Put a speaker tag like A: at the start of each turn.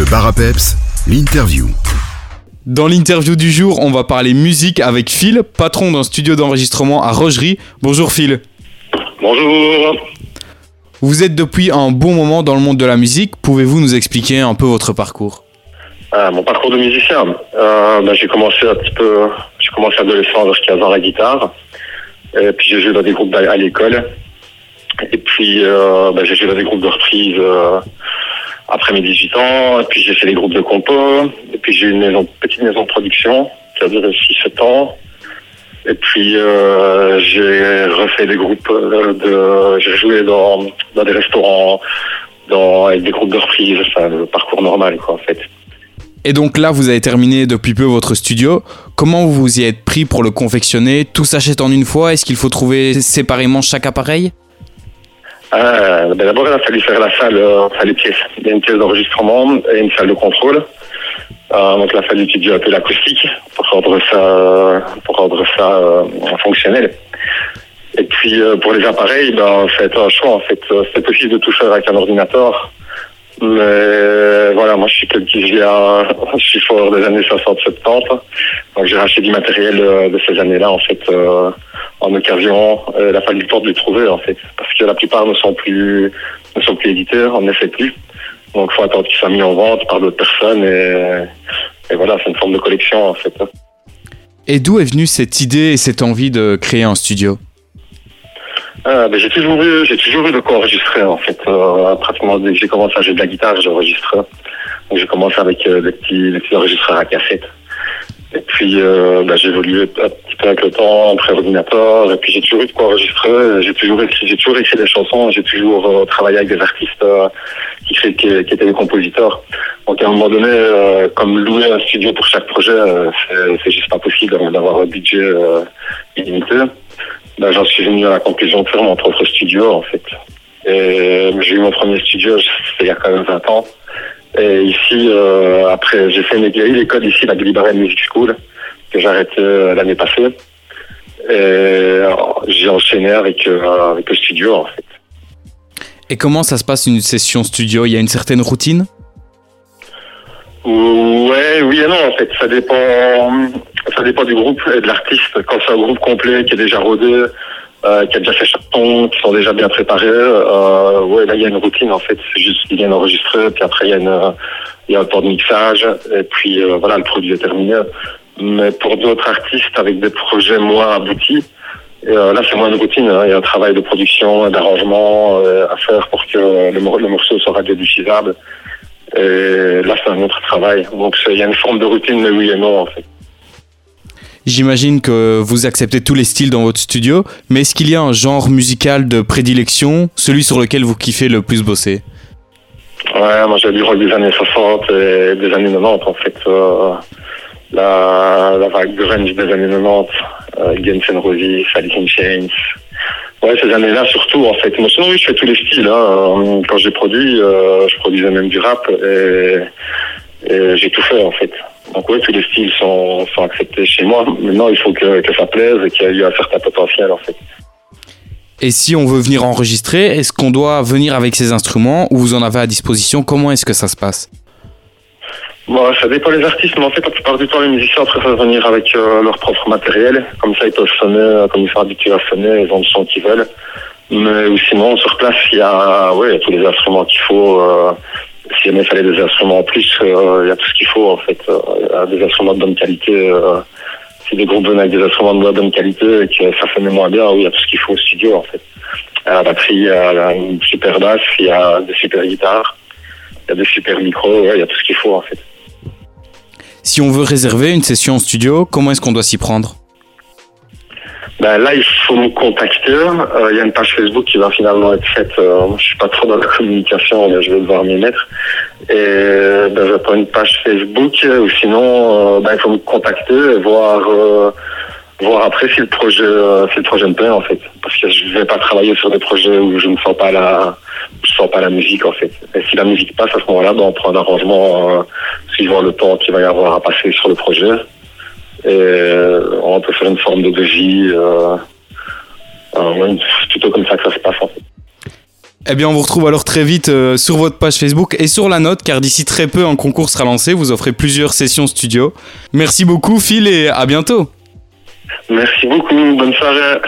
A: Le bar à peps, l'interview.
B: Dans l'interview du jour, on va parler musique avec Phil, patron d'un studio d'enregistrement à Rogerie. Bonjour Phil.
C: Bonjour.
B: Vous êtes depuis un bon moment dans le monde de la musique. Pouvez-vous nous expliquer un peu votre parcours?
C: Ah, mon parcours de musicien. Euh, ben, j'ai commencé un petit peu, j'ai commencé adolescent 15 ans à la guitare. Et puis j'ai joué dans des groupes à à l'école. Et puis euh, ben, j'ai joué dans des groupes de reprise euh, après mes 18 ans. Et puis j'ai fait des groupes de compo. Et puis j'ai eu une maison, petite maison de production qui a duré 6-7 ans. Et puis euh, j'ai refait des groupes euh, de, j'ai joué dans, dans des restaurants, dans, avec des groupes de reprise, enfin le parcours normal quoi en fait.
B: Et donc là, vous avez terminé depuis peu votre studio. Comment vous vous y êtes pris pour le confectionner? Tout s'achète en une fois? Est-ce qu'il faut trouver séparément chaque appareil?
C: Euh, ben D'abord, il a fallu faire la salle, euh, pièces. Il y a une pièce d'enregistrement et une salle de contrôle. Euh, donc, il a fallu étudier peu l'acoustique pour rendre ça, pour rendre ça euh, fonctionnel. Et puis, euh, pour les appareils, ben, c'est un choix. En fait, Euh, c'est possible de faire avec un ordinateur. Mais voilà, moi, je suis quelqu'un qui je suis fort des années 60-70. Donc, j'ai racheté du matériel euh, de ces années-là, en fait, euh, en occasion. Il a fallu le temps de les trouver, en fait, parce que la plupart ne sont plus, ne sont plus éditeurs, en effet plus. Donc, faut attendre qu'ils soient mis en vente par d'autres personnes et, et voilà, c'est une forme de collection, en fait.
B: Et d'où est venue cette idée et cette envie de créer un studio?
C: Ah, ben, j'ai toujours eu, j'ai toujours eu de quoi enregistrer en fait. Euh, pratiquement dès que j'ai commencé à jouer de la guitare, j'enregistre. Donc j'ai commencé avec euh, des petits, des petits enregistreurs à cassette. Et puis euh, ben, j'ai évolué un petit peu avec le temps, après ordinateur. Et puis j'ai toujours eu de quoi enregistrer. J'ai toujours écrit, j'ai toujours écrit des chansons. J'ai toujours euh, travaillé avec des artistes euh, qui, qui, étaient des compositeurs. Donc à un moment donné, euh, comme louer un studio pour chaque projet, euh, c'est- c'est juste pas possible d'avoir un budget euh, illimité. Ben, j'en suis venu à la conclusion de faire mon propre studio, en fait. Et j'ai eu mon premier studio, c'était il y a quand même 20 ans. Et ici, euh, après, j'ai fait une école, l'école ici, la Gullibarren Music School, que j'ai arrêté euh, l'année passée. Et euh, j'ai enchaîné avec, euh, avec le studio, en fait.
B: Et comment ça se passe une session studio? Il y a une certaine routine?
C: Ouais, oui et non, en fait. Ça dépend, dépend du groupe et de l'artiste. Quand c'est un groupe complet qui est déjà rodé, euh, qui a déjà fait chaton, qui sont déjà bien préparés, euh, là, il y a une routine, en fait. C'est juste qu'ils viennent enregistrer, puis après, il y a un temps de mixage, et puis, euh, voilà, le produit est terminé. Mais pour d'autres artistes avec des projets moins aboutis, euh, là, c'est moins une routine. hein. Il y a un travail de production, d'arrangement à faire pour que le, mor- le morceau soit radiodiffusable. Et là, c'est un autre travail. Donc, il y a une forme de routine, mais oui et non, en fait.
B: J'imagine que vous acceptez tous les styles dans votre studio, mais est-ce qu'il y a un genre musical de prédilection, celui sur lequel vous kiffez le plus bosser?
C: Ouais, moi, j'ai du rock des années 60 et des années 90, en fait. Euh, la, vague grunge des années 90, euh, Guns N' Roses, Alice in Chains. Ouais, ces années-là, surtout, en fait. Moi, sinon, oui, je fais tous les styles. Hein. Quand j'ai produit, euh, je produisais même du rap et j'ai tout fait, en fait. Donc, oui, tous les styles sont, sont acceptés chez moi. Maintenant, il faut que, que ça plaise et qu'il y ait un certain potentiel, en fait.
B: Et si on veut venir enregistrer, est-ce qu'on doit venir avec ses instruments ou vous en avez à disposition? Comment est-ce que ça se passe?
C: Bon, ça dépend des artistes, mais en fait, la plupart du temps, les musiciens préfèrent venir avec euh, leur propre matériel. Comme ça, ils peuvent sonner euh, comme ils sont habitués à sonner, ils ont le son qu'ils veulent. Mais ou sinon, sur place, il y a, ouais, tous les instruments qu'il faut. Euh, si jamais il fallait des instruments en plus, euh, il y a tout ce qu'il faut, en fait. Euh, des instruments de bonne qualité. Euh, si des groupes venaient avec des instruments de bonne qualité et que ça sonnait moins bien, oui, il y a tout ce qu'il faut au studio, en fait. À la batterie, il y a une super basse, il y a des super guitares, il y a des super micros, il y a tout ce qu'il faut, en fait.
B: Si on veut réserver une session en studio, comment est-ce qu'on doit s'y prendre?
C: Ben là, il faut me contacter. Euh, Il y a une page Facebook qui va finalement être faite. Euh, je suis pas trop dans la communication, mais je vais devoir m'y mettre. Et ben, j'attends une page Facebook. euh, Ou sinon, euh, ben, il faut me contacter et voir, voir après si le projet, si le projet me plaît en fait. Parce que je vais pas travailler sur des projets où je ne sens pas la, je sens pas la musique en fait. Et si la musique passe à ce moment-là, ben, on prend un arrangement suivant le temps qu'il va y avoir à passer sur le projet. Et on peut faire une forme de devis. Euh, euh, c'est plutôt comme ça que ça se passe en fait.
B: Eh bien, on vous retrouve alors très vite euh, sur votre page Facebook et sur la note, car d'ici très peu, un concours sera lancé. Vous offrez plusieurs sessions studio. Merci beaucoup, Phil, et à bientôt.
C: Merci beaucoup. Bonne soirée.